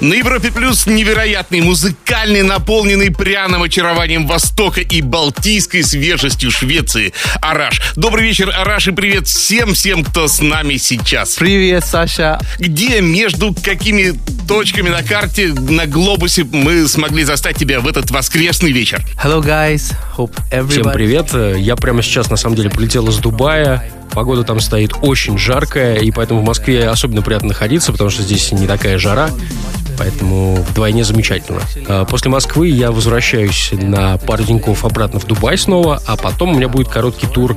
На Европе Плюс невероятный, музыкальный, наполненный пряным очарованием Востока и балтийской свежестью Швеции. Араш. Добрый вечер, Араш, и привет всем-всем, кто с нами сейчас. Привет, Саша. Где, между какими точками на карте, на глобусе мы смогли застать тебя в этот воскресный вечер? Hello, guys. Hope everybody... Всем привет. Я прямо сейчас, на самом деле, прилетел из Дубая. Погода там стоит очень жаркая, и поэтому в Москве особенно приятно находиться, потому что здесь не такая жара. Поэтому вдвойне замечательно. А, После Москвы я возвращаюсь на пару деньков обратно в Дубай снова, а потом у меня будет короткий тур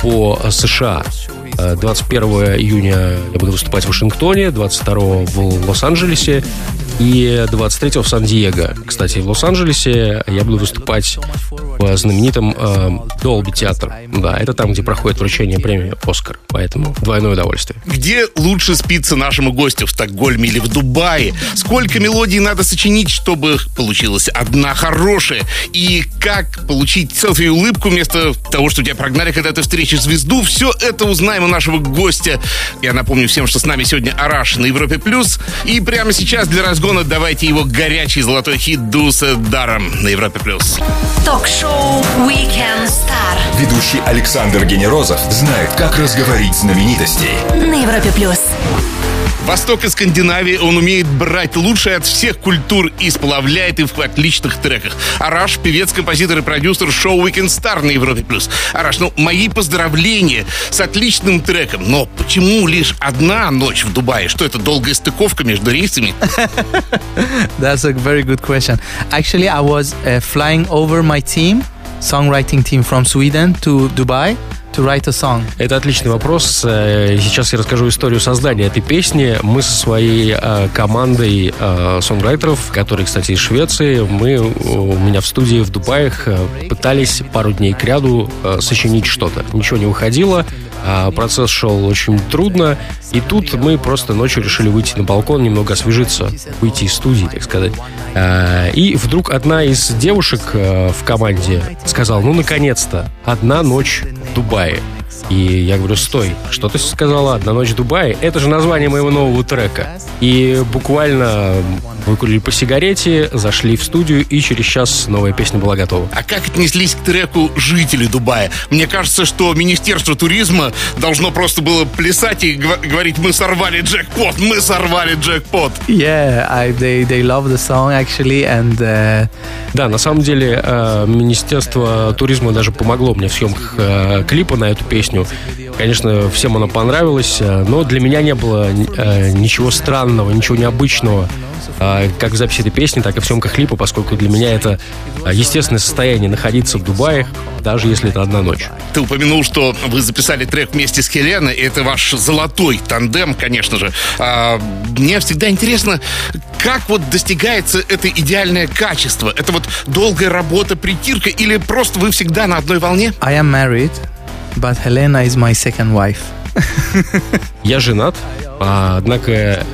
по США. А, 21 июня я буду выступать в Вашингтоне, 22 в Лос-Анджелесе и 23 в Сан-Диего. Кстати, в Лос-Анджелесе я буду выступать в знаменитом э, Долби театр. Да, это там, где проходит вручение премии «Оскар». Поэтому двойное удовольствие. Где лучше спится нашему гостю, в Стокгольме или в Дубае? Сколько мелодий надо сочинить, чтобы получилась одна хорошая? И как получить селфи и улыбку вместо того, что тебя прогнали, когда ты встретишь звезду? Все это узнаем у нашего гостя. Я напомню всем, что с нами сегодня Араш на Европе+. плюс. И прямо сейчас для разгона давайте его горячий золотой хит Дуса даром на Европе+. плюс. Ток-шоу Weekend Star Ведущий Александр Генерозов знает, как разговорить знаменитостей. на Европе плюс. Восток и Скандинавии он умеет брать лучшее от всех культур и сплавляет их в отличных треках. Араш, певец, композитор и продюсер шоу Weekend Star на Европе+. плюс. Араш, ну, мои поздравления с отличным треком. Но почему лишь одна ночь в Дубае? Что это, долгая стыковка между рейсами? That's a very good question. Actually, I was uh, flying over my team, songwriting team from Sweden to Dubai to write a song. Это отличный вопрос. Э, Сейчас я расскажу историю создания этой песни. Мы со своей э, командой э, сонграйтеров, которые, кстати, из Швеции, мы у меня в студии в Дубаях э, пытались пару дней к ряду э, сочинить что-то. Ничего не выходило, процесс шел очень трудно. И тут мы просто ночью решили выйти на балкон, немного освежиться, выйти из студии, так сказать. Э, И вдруг одна из девушек э, в команде сказала, ну, наконец-то, одна ночь в Дубае. И я говорю, стой, что ты сказала? «Одна ночь в Дубае»? Это же название моего нового трека. И буквально выкурили по сигарете, зашли в студию, и через час новая песня была готова. А как отнеслись к треку жители Дубая? Мне кажется, что Министерство туризма должно просто было плясать и говорить, мы сорвали джекпот, мы сорвали джекпот. Yeah, I, they, they love the song actually, and uh, Да, на самом деле э, Министерство туризма даже помогло мне в съемках э, клипа на эту песню. Конечно, всем она понравилась, э, но для меня не было э, ничего странного, ничего необычного, э, как в записи этой песни, так и в съемках клипа, поскольку для меня это естественное состояние находиться в Дубае, даже если это одна ночь. Ты упомянул, что вы записали трек вместе с Хеленой. и Это ваш золотой тандем, конечно же. А, мне всегда интересно, как вот достигается это идеальное качество? Это вот долгая работа, притирка или просто вы всегда на одной волне? I am married, but Helena is my second wife. Я женат, а, однако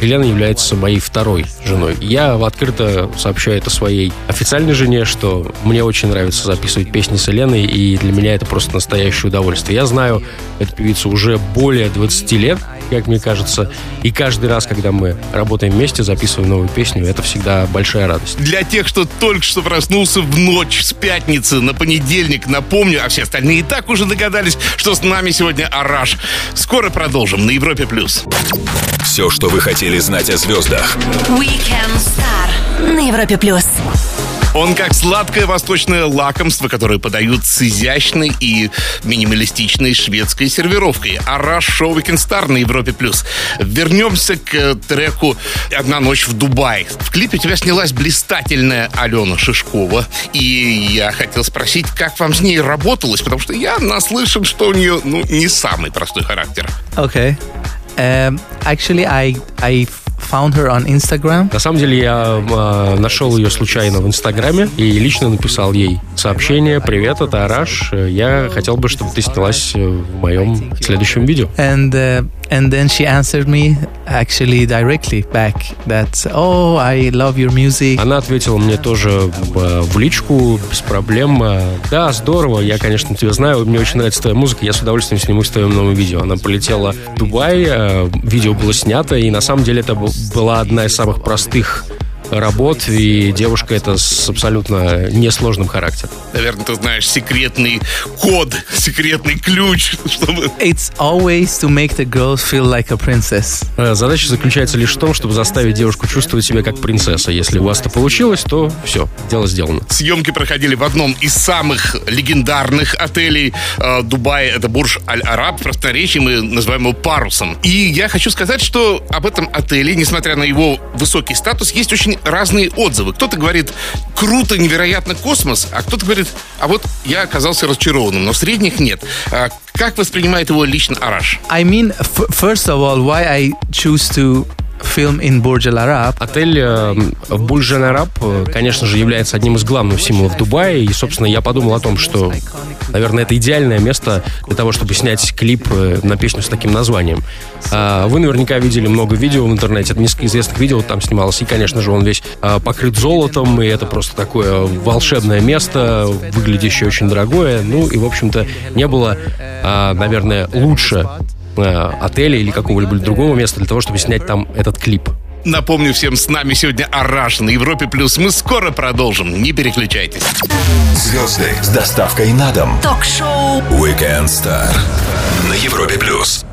Елена является моей второй женой. Я открыто сообщаю это своей официальной жене, что мне очень нравится записывать песни с Еленой, и для меня это просто настоящее удовольствие. Я знаю эту певицу уже более 20 лет, как мне кажется, и каждый раз, когда мы работаем вместе, записываем новую песню, это всегда большая радость. Для тех, кто только что проснулся в ночь с пятницы на понедельник, напомню, а все остальные и так уже догадались, что с нами сегодня Араш. Скоро продолжим на Европе+. плюс. Все, что вы хотели знать о звездах. Weekend Star на Европе плюс. Он как сладкое восточное лакомство, которое подают с изящной и минималистичной шведской сервировкой. Араш Шоу Weekend Star на Европе+. плюс. Вернемся к э, треку «Одна ночь в Дубае». В клипе у тебя снялась блистательная Алена Шишкова. И я хотел спросить, как вам с ней работалось, потому что я наслышан, что у нее ну, не самый простой характер. Okay. Um, actually, I I found her on Instagram. На самом деле я э, нашел ее случайно в Инстаграме и лично написал ей сообщение «Привет, это Араш. Я хотел бы, чтобы ты снялась в моем следующем видео». And uh, and then she answered me actually directly back that oh I love your music. Она ответила мне тоже в, в личку без проблем. Да, здорово, я, конечно, тебя знаю, мне очень нравится твоя музыка, я с удовольствием снимусь в твоем новом видео. Она полетела в Дубай, э, видео было снято, и на самом деле это была одна из самых простых работ, и девушка это с абсолютно несложным характером. Наверное, ты знаешь секретный код, секретный ключ, чтобы... It's always to make the girl feel like a princess. Э, задача заключается лишь в том, чтобы заставить девушку чувствовать себя как принцесса. Если у вас это получилось, то все, дело сделано. Съемки проходили в одном из самых легендарных отелей э, Дубая. Это Бурж Аль-Араб. В просторечии мы называем его парусом. И я хочу сказать, что об этом отеле, несмотря на его высокий статус, есть очень разные отзывы. Кто-то говорит, круто, невероятно космос, а кто-то говорит, а вот я оказался разочарованным, но средних нет. А как воспринимает его лично Араш? I mean, first of all, why I choose to film in Al Arab. Отель э, Бурж Аль Араб, э, конечно же, является одним из главных символов Дубая. И, собственно, я подумал о том, что, наверное, это идеальное место для того, чтобы снять клип э, на песню с таким названием. А, вы наверняка видели много видео в интернете. Несколько известных видео там снималось. И, конечно же, он весь а, покрыт золотом. И это просто такое волшебное место, выглядящее очень дорогое. Ну и, в общем-то, не было, а, наверное, лучше отеля или какого-либо другого места для того, чтобы снять там этот клип. Напомню всем, с нами сегодня Араш на Европе Плюс. Мы скоро продолжим. Не переключайтесь. Звезды с доставкой на дом. Ток-шоу Weekend Star на Европе Плюс.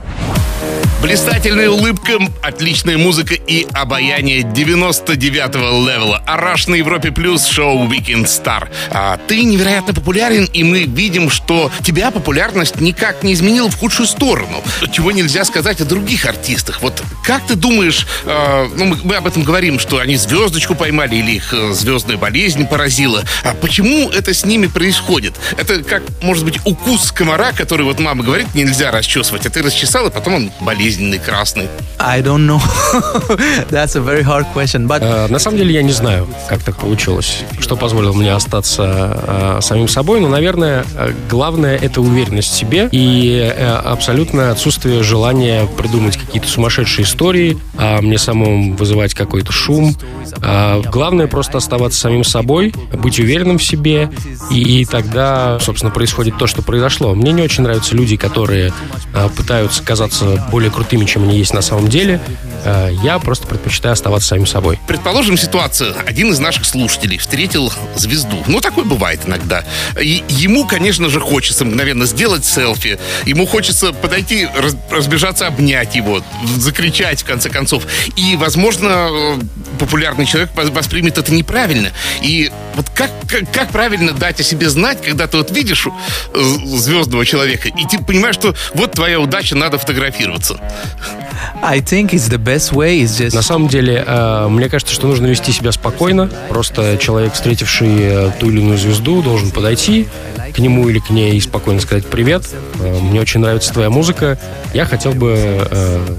Блистательная улыбка, отличная музыка и обаяние 99-го левела. Араш на Европе Плюс, шоу Weekend Star. А, ты невероятно популярен, и мы видим, что тебя популярность никак не изменила в худшую сторону. Чего нельзя сказать о других артистах. Вот как ты думаешь, э, ну мы, мы об этом говорим, что они звездочку поймали или их э, звездная болезнь поразила. А почему это с ними происходит? Это как, может быть, укус комара, который вот мама говорит, нельзя расчесывать, а ты расчесал, и потом он болезнь болезненный красный? I don't know. That's a very hard question. But... Uh, на самом деле я не знаю, как так получилось, что позволило мне остаться uh, самим собой, но, наверное, главное это уверенность в себе и uh, абсолютное отсутствие желания придумать какие-то сумасшедшие истории, а мне самому вызывать какой-то шум. Главное просто оставаться самим собой, быть уверенным в себе, и, тогда, собственно, происходит то, что произошло. Мне не очень нравятся люди, которые пытаются казаться более крутыми чем они есть на самом деле. Э, я просто предпочитаю оставаться самим собой. Предположим ситуацию. Один из наших слушателей встретил звезду. Ну, такое бывает иногда. И ему, конечно же, хочется мгновенно сделать селфи. Ему хочется подойти, разбежаться, обнять его, закричать, в конце концов. И, возможно, э, популярный человек воспримет это неправильно. И вот как, как, как правильно дать о себе знать, когда ты вот видишь э, звездного человека, и ты понимаешь, что вот твоя удача, надо фотографироваться. I think it's the best way is just... На самом деле, э, мне кажется, что нужно вести себя спокойно. Просто человек, встретивший э, ту или иную звезду, должен подойти к нему или к ней и спокойно сказать «Привет, мне очень нравится твоя музыка, я хотел бы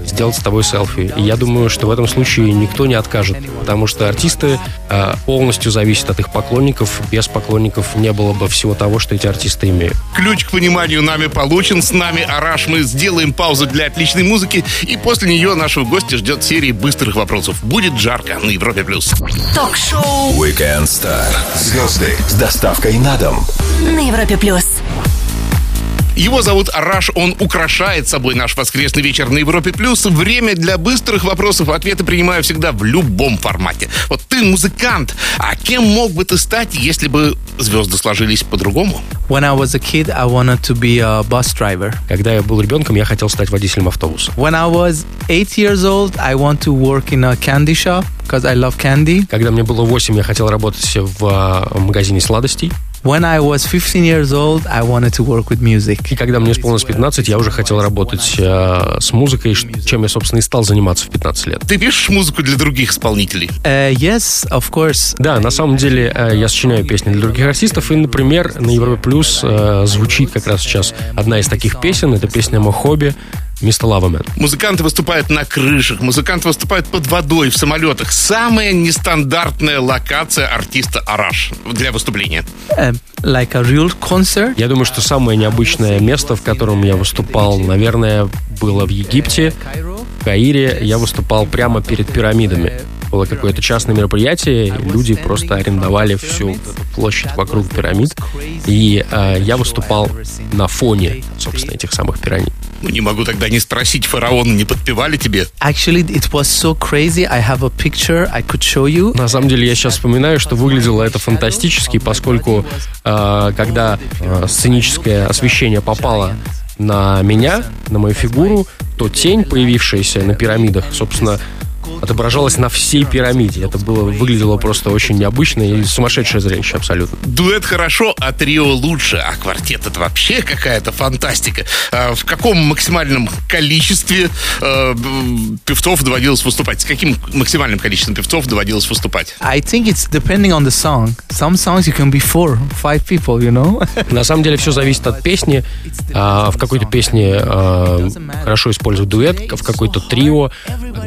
сделать с тобой селфи». И я думаю, что в этом случае никто не откажет, потому что артисты полностью зависят от их поклонников. Без поклонников не было бы всего того, что эти артисты имеют. Ключ к пониманию нами получен. С нами Араш. Мы сделаем паузу для отличной музыки, и после нее нашего гостя ждет серия быстрых вопросов. Будет жарко на Европе+. плюс. Ток-шоу Weekend Star. Звезды с доставкой на дом. На Европе Плюс. Его зовут Араш, он украшает собой наш воскресный вечер на Европе+. плюс. Время для быстрых вопросов. Ответы принимаю всегда в любом формате. Вот ты музыкант, а кем мог бы ты стать, если бы звезды сложились по-другому? When I was a kid, I wanted to be a bus driver. Когда я был ребенком, я хотел стать водителем автобуса. When I was eight years old, I want to work in a candy shop because I love candy. Когда мне было 8, я хотел работать в а, магазине сладостей. When I was 15 years old, I wanted to work with music. И когда мне исполнилось 15, я уже хотел работать э, с музыкой, чем я, собственно, и стал заниматься в 15 лет. Ты пишешь музыку для других исполнителей? Uh, yes, of course. Да, на самом деле э, я сочиняю песни для других артистов, и, например, на Европе Плюс э, звучит как раз сейчас одна из таких песен, это песня «Мой хобби», Мистер Лавамен. Музыканты выступают на крышах, музыканты выступают под водой, в самолетах. Самая нестандартная локация артиста Араш для выступления. Uh, like a real concert. Я думаю, что самое необычное место, в котором я выступал, наверное, было в Египте, в Каире. Я выступал прямо перед пирамидами. Было какое-то частное мероприятие, люди просто арендовали всю площадь вокруг пирамид. И э, я выступал на фоне, собственно, этих самых пирамид. Ну, не могу тогда не спросить, фараоны не подпевали тебе? Actually, it was so crazy. I have a picture I could show you. На самом деле, я сейчас вспоминаю, что выглядело это фантастически, поскольку э, когда э, сценическое освещение попало на меня, на мою фигуру, то тень, появившаяся на пирамидах, собственно, отображалась на всей пирамиде. Это было выглядело просто очень необычно и сумасшедшее зрелище абсолютно. Дуэт хорошо, а трио лучше. А квартет это вообще какая-то фантастика. А в каком максимальном количестве э, певцов доводилось выступать? С каким максимальным количеством певцов доводилось выступать? I think it's depending on the song. Some songs you can be four, five people, you know. На самом деле все зависит от песни. А, в какой-то песне а, хорошо используют дуэт, в какой-то трио,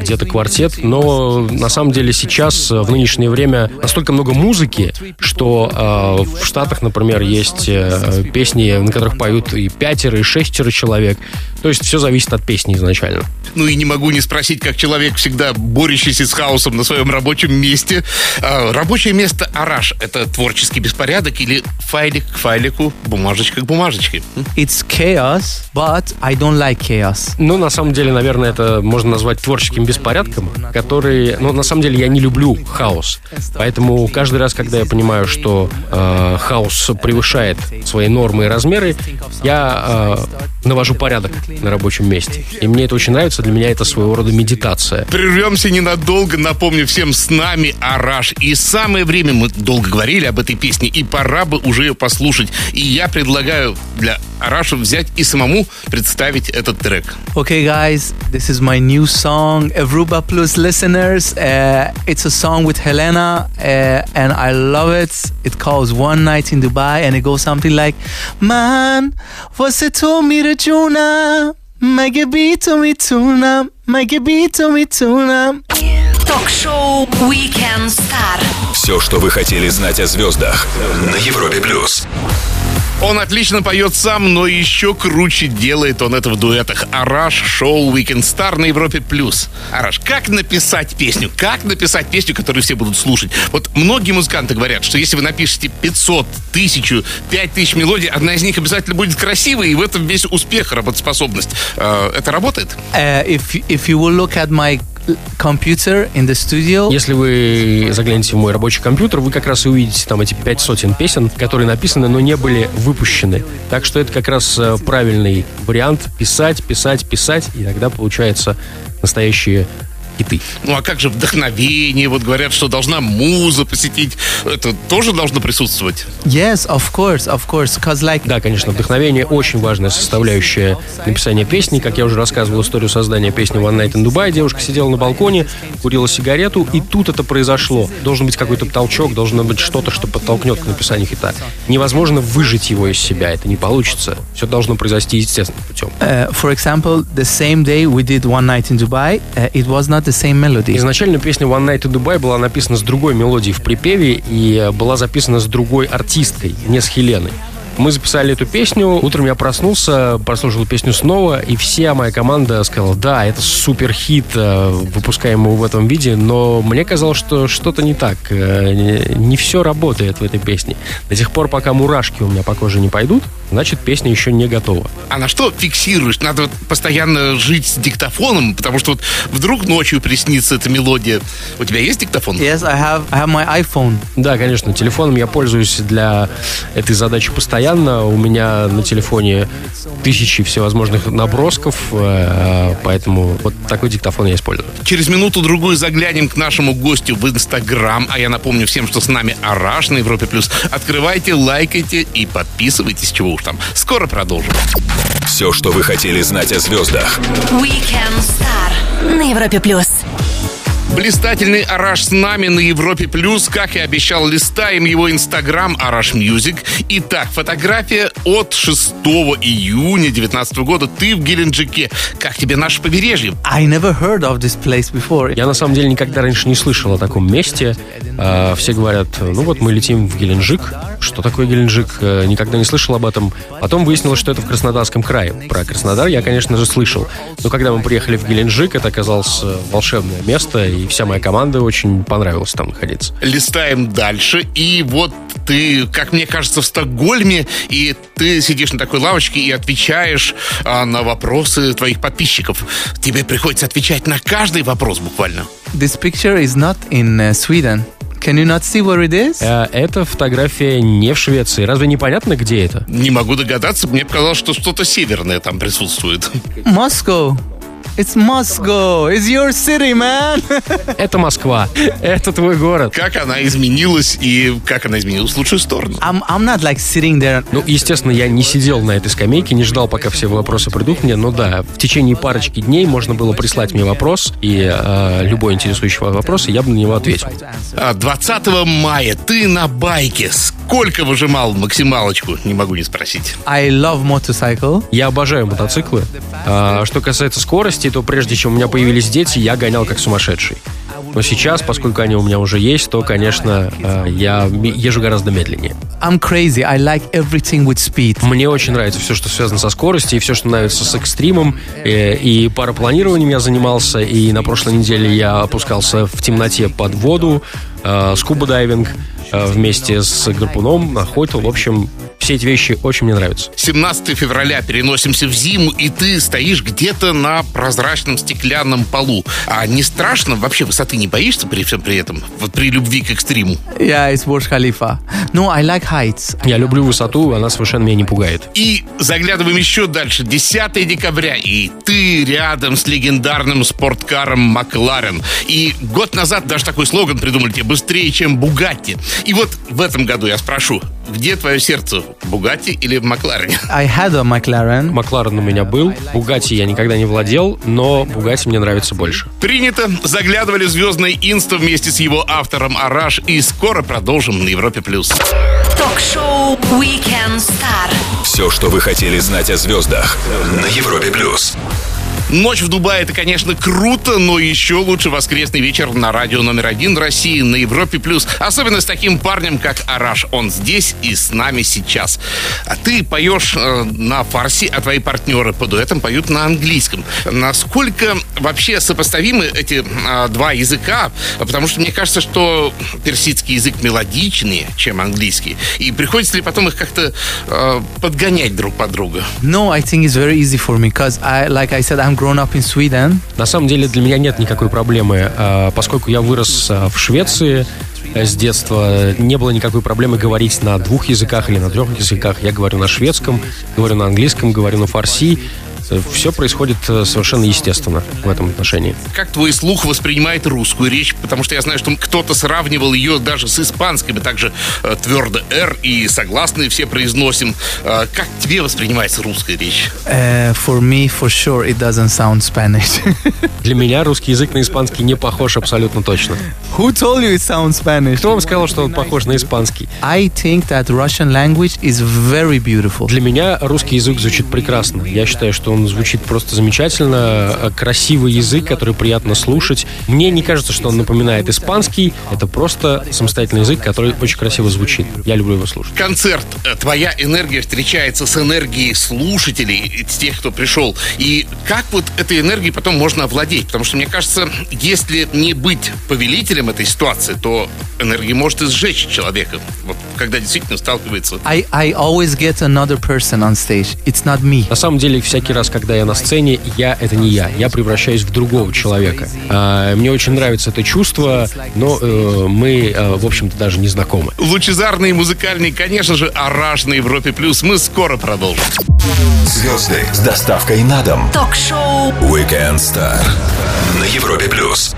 где-то квартет. Но на самом деле сейчас, в нынешнее время, настолько много музыки, что а, в Штатах, например, есть э, песни, на которых поют и пятеро, и шестеро человек. То есть все зависит от песни изначально. Ну и не могу не спросить, как человек, всегда борющийся с хаосом на своем рабочем месте. А, рабочее место Араш – это творческий беспорядок или файлик к файлику, бумажечка к бумажечке? It's chaos, but I don't like chaos. Ну, на самом деле, наверное, это можно назвать творческим беспорядком, который... Ну, на самом деле, я не люблю хаос. Поэтому каждый раз, когда я понимаю, что э, хаос превышает свои нормы и размеры, я э, навожу порядок на рабочем месте. И мне это очень нравится. Для меня это своего рода медитация. Прервемся ненадолго, напомню всем, с нами Араш. И самое время, мы долго говорили об этой песне, и пора бы уже ее послушать. И я предлагаю для Араша взять и самому представить этот трек. Okay, guys, this is my new song, Evruba Plus listeners. Uh, it's a song with Helena, uh, and I love it. It calls One Night in Dubai, and it goes something like, Man, você tome rajuna, magabito mituna, magabito mituna. Ток-шоу Weekend Star. Все, что вы хотели знать о звездах на Европе плюс. Он отлично поет сам, но еще круче делает он это в дуэтах. Араш, шоу Weekend Star на Европе+. плюс. Араш, как написать песню? Как написать песню, которую все будут слушать? Вот многие музыканты говорят, что если вы напишете 500, 1000, 5000 мелодий, одна из них обязательно будет красивой, и в этом весь успех, работоспособность. Э, Это работает? Uh, if if you will look at my computer in the studio, Если вы заглянете в мой рабочий компьютер, вы как раз и увидите там эти пять сотен песен, которые написаны, но не были выпущены. Так что это как раз э, правильный вариант писать, писать, писать, и тогда получается настоящие хиты. Ну а как же вдохновение? Вот говорят, что должна муза посетить. Это тоже должно присутствовать? yes, of course, of course, cause like Да, конечно, вдохновение очень важная составляющая написания песни. Как я уже рассказывал историю создания песни One Night in Dubai, девушка сидела на балконе, курила сигарету, и тут это произошло. Должен быть какой-то толчок, должно быть что-то, что подтолкнет к написанию хита. Невозможно выжить его из себя, это не получится. Все должно произойти естественным путем. Uh, for example, the same day we did One Night in Dubai, uh, it was not the same melody. Изначально песня One Night in Dubai была написана с другой мелодией в припеве и э, была записана с другой артисткой, не с Хеленой. Мы записали эту песню. Утром я проснулся, прослушал песню снова, и вся моя команда сказала, да, это супер хит, э, выпускаем его в этом виде, но мне казалось, что что-то не так. Э, Не все работает в этой песне. До тех пор, пока мурашки у меня по коже не пойдут, значит, песня еще не готова. А на что фиксируешь? Надо вот постоянно жить с диктофоном, потому что вот вдруг ночью приснится эта мелодия. У тебя есть диктофон? Yes, I have I have my iPhone. Да, конечно, телефоном я пользуюсь для этой задачи постоянно. У меня на телефоне тысячи всевозможных набросков, э, поэтому вот такой диктофон я использую. Через минуту-другую заглянем к нашему гостю в Инстаграм. А я напомню всем, что с нами Араш на Европе+. плюс. Открывайте, лайкайте и подписывайтесь, чего уж там. Скоро продолжим. Все, что вы хотели знать о звездах Weekend Star на Европе плюс. Блистательный Араш с нами на Европе Плюс. Как и обещал, листаем его инстаграм Arash Music. Итак, фотография от 6 июня 2019 года. Ты в Геленджике. Как тебе наше побережье? I never heard of this place before. Я на самом деле никогда раньше не слышал о таком месте. А, все говорят, ну вот мы летим в Геленджик. Что такое Геленджик? Э, Никогда не слышал об этом. Потом выяснилось, что это в Краснодарском крае. Про Краснодар я, конечно же, слышал. Но когда мы приехали в Геленджик, это оказалось э, волшебное место, и вся моя команда очень понравилась там находиться. Листаем дальше. И вот ты, как мне кажется, в Стокгольме, и ты сидишь на такой лавочке и отвечаешь а, на вопросы твоих подписчиков. Тебе приходится отвечать на каждый вопрос буквально. This picture is not in uh, Sweden. Can you not see where it is? Э, Эта фотография не в Швеции. Разве непонятно, где это? Не могу догадаться, мне показалось, что что-то северное там присутствует. Moscow. It's Moscow. It's your city, man. Это Москва. Это твой город. Как она изменилась и как она изменилась в лучшую сторону. I'm, I'm not like sitting there. Ну, естественно, я не сидел на этой скамейке, не ждал, пока все вопросы придут мне, но да, в течение парочки дней можно было прислать мне вопрос, и э, любой интересующий вас вопрос, и я бы на него ответил. А 20 мая ты на байке. Сколько выжимал максималочку? Не могу не спросить. I love motorcycle. Я обожаю мотоциклы. А, что касается скорости, то прежде чем у меня появились дети, я гонял как сумасшедший. Но сейчас, поскольку они у меня уже есть, то, конечно, э, я езжу гораздо медленнее. I'm crazy. I like everything with speed. Мне очень нравится все, что связано со скоростью, и все, что нравится с экстримом. Э, И парапланированием я занимался, и на прошлой неделе я опускался в темноте под воду, э, скуба-дайвинг э, вместе с гарпуном, охотил. В общем, все эти вещи очень мне нравятся. 17 февраля переносимся в зиму, и ты стоишь где-то на прозрачном стеклянном полу. А не страшно? Вообще высоты не боишься при всем при этом? Вот при любви к экстриму? Yeah, it's Burj Khalifa. No, I like heights. Я люблю высоту, она совершенно меня не пугает. И заглядываем еще дальше. 10 декабря, и ты рядом с легендарным спорткаром Макларен. И год назад даже такой слоган придумали тебе «Быстрее, чем Бугатти». И вот в этом году я спрошу, где твое сердце, Бугатти или в Макларене? I had a McLaren. Макларен у меня был, Бугати я никогда не владел, но Бугати мне нравится больше. Принято. Заглядывали в звездное инсто вместе с его автором Араш. И скоро продолжим на Европе+. плюс. Ток-шоу Weekend Star. Все, что вы хотели знать о звездах на Европе плюс. Ночь в Дубае это, конечно, круто, но еще лучше воскресный вечер на радио номер один России на Европе плюс. Особенно с таким парнем, как Араш. Он здесь и с нами сейчас. А ты поешь э, на фарси, а твои партнеры по дуэтам поют на английском. Насколько вообще сопоставимы эти э, два языка? Потому что мне кажется, что персидский язык мелодичнее, чем английский. И приходится ли потом их как-то э, подгонять друг под друга? No, I think it's very easy for me because I, like I said, I'm grown up in Sweden. На самом деле для меня нет никакой проблемы, а, поскольку я вырос а, в Швеции э, с детства, не было никакой проблемы говорить на двух языках или на трех языках. Я говорю на шведском, говорю на английском, говорю на фарси. Все происходит э, совершенно естественно в этом отношении. Как твой слух воспринимает русскую речь? Потому что я знаю, что кто-то сравнивал ее даже с испанской. Мы также э, твердо «р» и согласные все произносим. Э, как тебе воспринимается русская речь? Uh, for me, for sure, it doesn't sound Spanish. Для меня русский язык на испанский не похож абсолютно точно. Who told you it sounds Spanish? Кто вам сказал, что он похож на испанский? I think that Russian language is very beautiful. Для меня русский язык звучит прекрасно. Я считаю, что он звучит просто замечательно. Э, Красивый язык, который приятно слушать. Мне не кажется, что он напоминает испанский. Это просто самостоятельный язык, который очень красиво звучит. Я люблю его слушать. Концерт. Э, Твоя энергия встречается с энергией слушателей, с тех, кто пришел. И как вот этой энергией потом можно овладеть? Потому что, мне кажется, если не быть повелителем этой ситуации, то энергия может и сжечь человека. Вот когда действительно сталкивается I, I always get another person on stage. It's not me. На самом деле, всякий раз, когда я на сцене, я — это не я. Я превращаюсь в другого человека. А, Мне очень нравится это чувство, но э, мы, э, в общем-то, даже не знакомы. лучезарный и музыкальный, конечно же, Араш на Европе Плюс. Мы скоро продолжим. Звезды с доставкой на дом. Ток-шоу Weekend Star на Европе плюс.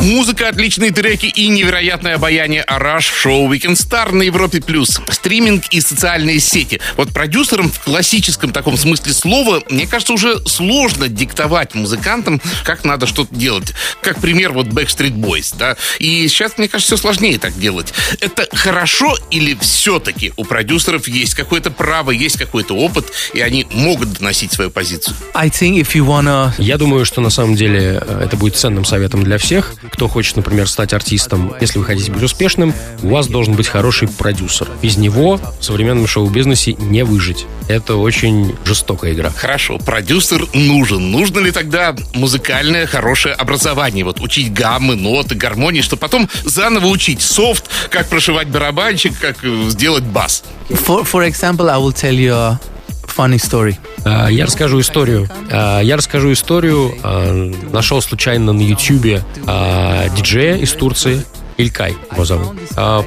Музыка, отличные треки и невероятное обаяние Араш в шоу Weekend Star на Европе+. плюс. Стриминг и социальные сети. Вот продюсерам в классическом таком смысле слова, мне кажется, уже сложно диктовать музыкантам, как надо что-то делать. Как пример вот Backstreet Boys, да. И сейчас, мне кажется, все сложнее так делать. Это хорошо или все-таки у продюсеров есть какое-то право, есть какой-то опыт, и они могут доносить свою позицию? I think if you wanna... Я думаю, что на самом деле э, это будет ценным советом для всех. Кто хочет, например, стать артистом, если вы хотите быть успешным, у вас должен быть хороший продюсер. Без него в современном шоу-бизнесе не выжить. Это очень жестокая игра. Хорошо, продюсер нужен. Нужно ли тогда музыкальное хорошее образование? Вот учить гаммы, ноты, гармонии, чтобы потом заново учить софт, как прошивать барабанчик, как э, сделать бас. For, for example, I will tell you funny story. А, Я расскажу историю. А, Я расскажу историю. а, Нашел случайно на Ютьюбе диджея из Турции. Илькай его зовут.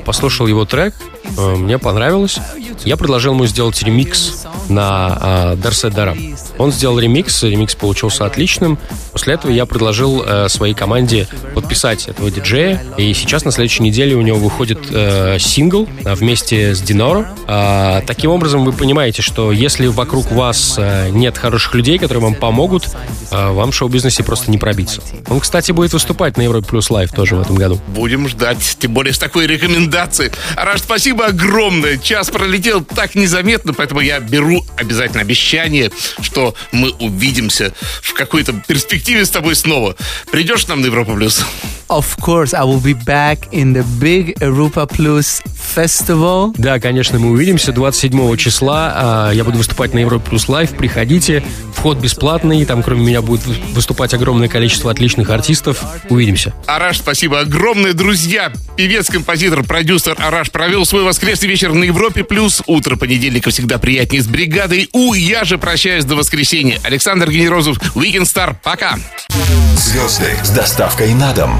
Послушал его трек, мне понравилось. Я предложил ему сделать ремикс на Дарсе Дарам. Он сделал ремикс, ремикс получился отличным. После этого я предложил э, своей команде подписать этого диджея. И сейчас на следующей неделе у него выходит э, сингл а, вместе с Диноро. А, таким образом, вы понимаете, что если вокруг вас э, нет хороших людей, которые вам помогут, э, вам в шоу-бизнесе просто не пробиться. Он, кстати, будет выступать на Европе Плюс Лайв тоже в этом году. Будем ждать, тем более с такой рекомендацией. Араш, спасибо огромное. Час пролетел так незаметно, поэтому я беру обязательно обещание, что мы увидимся в какой-то перспективе с тобой снова. Придешь нам на Европу Плюс? Of course, I will be back in the big Europa Plus festival. Да, конечно, мы увидимся 27 числа. а, Я буду выступать на Европе Плюс Лайв. Приходите. Вход бесплатный. Там, кроме меня, будет выступать огромное количество отличных артистов. Увидимся. Араш, спасибо огромное, друзья. Певец, композитор, продюсер Араш провел свой воскресный вечер на Европе+. плюс. Утро понедельника всегда приятнее с бригадой У. Я же прощаюсь до воскресенья. Александр Генерозов, Weekend Star. Пока. Звезды с доставкой на дом.